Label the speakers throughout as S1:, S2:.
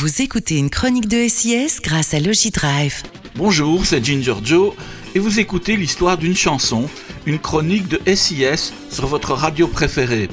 S1: Vous écoutez une chronique de SIS grâce à Logidrive.
S2: Bonjour, c'est Ginger Joe et vous écoutez l'histoire d'une chanson, une chronique de SIS sur votre radio préférée.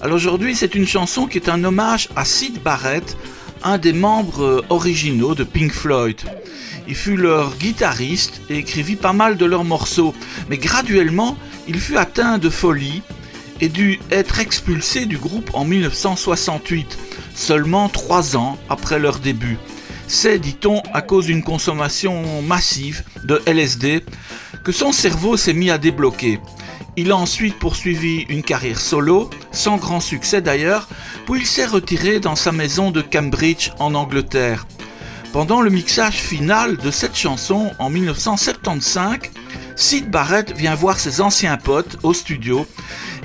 S2: Alors aujourd'hui, c'est une chanson qui est un hommage à Sid Barrett, un des membres euh, originaux de Pink Floyd. Il fut leur guitariste et écrivit pas mal de leurs morceaux, mais graduellement, il fut atteint de folie et dut être expulsé du groupe en 1968 seulement trois ans après leur début. C'est, dit-on, à cause d'une consommation massive de LSD que son cerveau s'est mis à débloquer. Il a ensuite poursuivi une carrière solo, sans grand succès d'ailleurs, puis il s'est retiré dans sa maison de Cambridge en Angleterre. Pendant le mixage final de cette chanson en 1975, Sid Barrett vient voir ses anciens potes au studio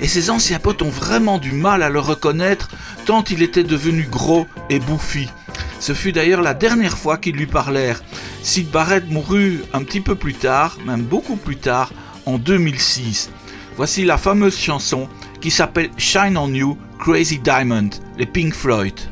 S2: et ses anciens potes ont vraiment du mal à le reconnaître tant il était devenu gros et bouffi. Ce fut d'ailleurs la dernière fois qu'ils lui parlèrent. Sid Barrett mourut un petit peu plus tard, même beaucoup plus tard, en 2006. Voici la fameuse chanson qui s'appelle Shine on You, Crazy Diamond, les Pink Floyd.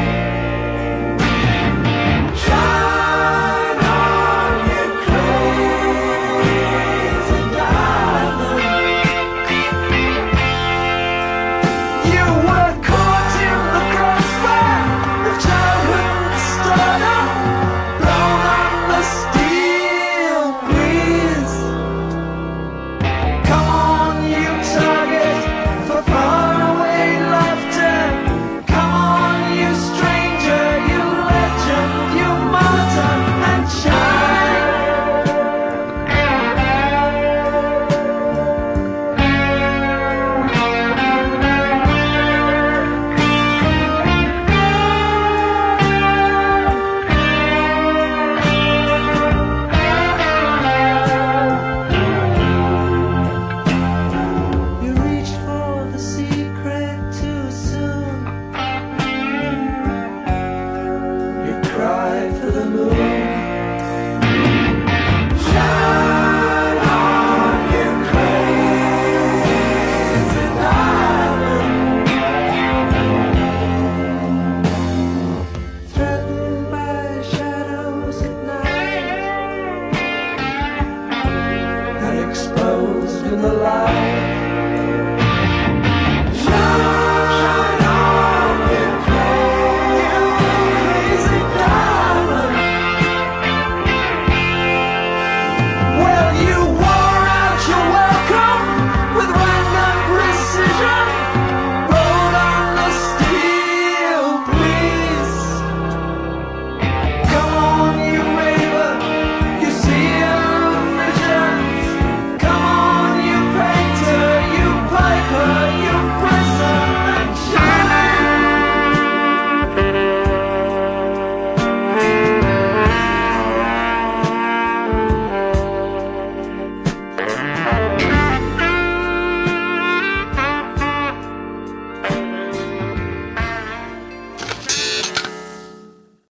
S3: cry for the moon.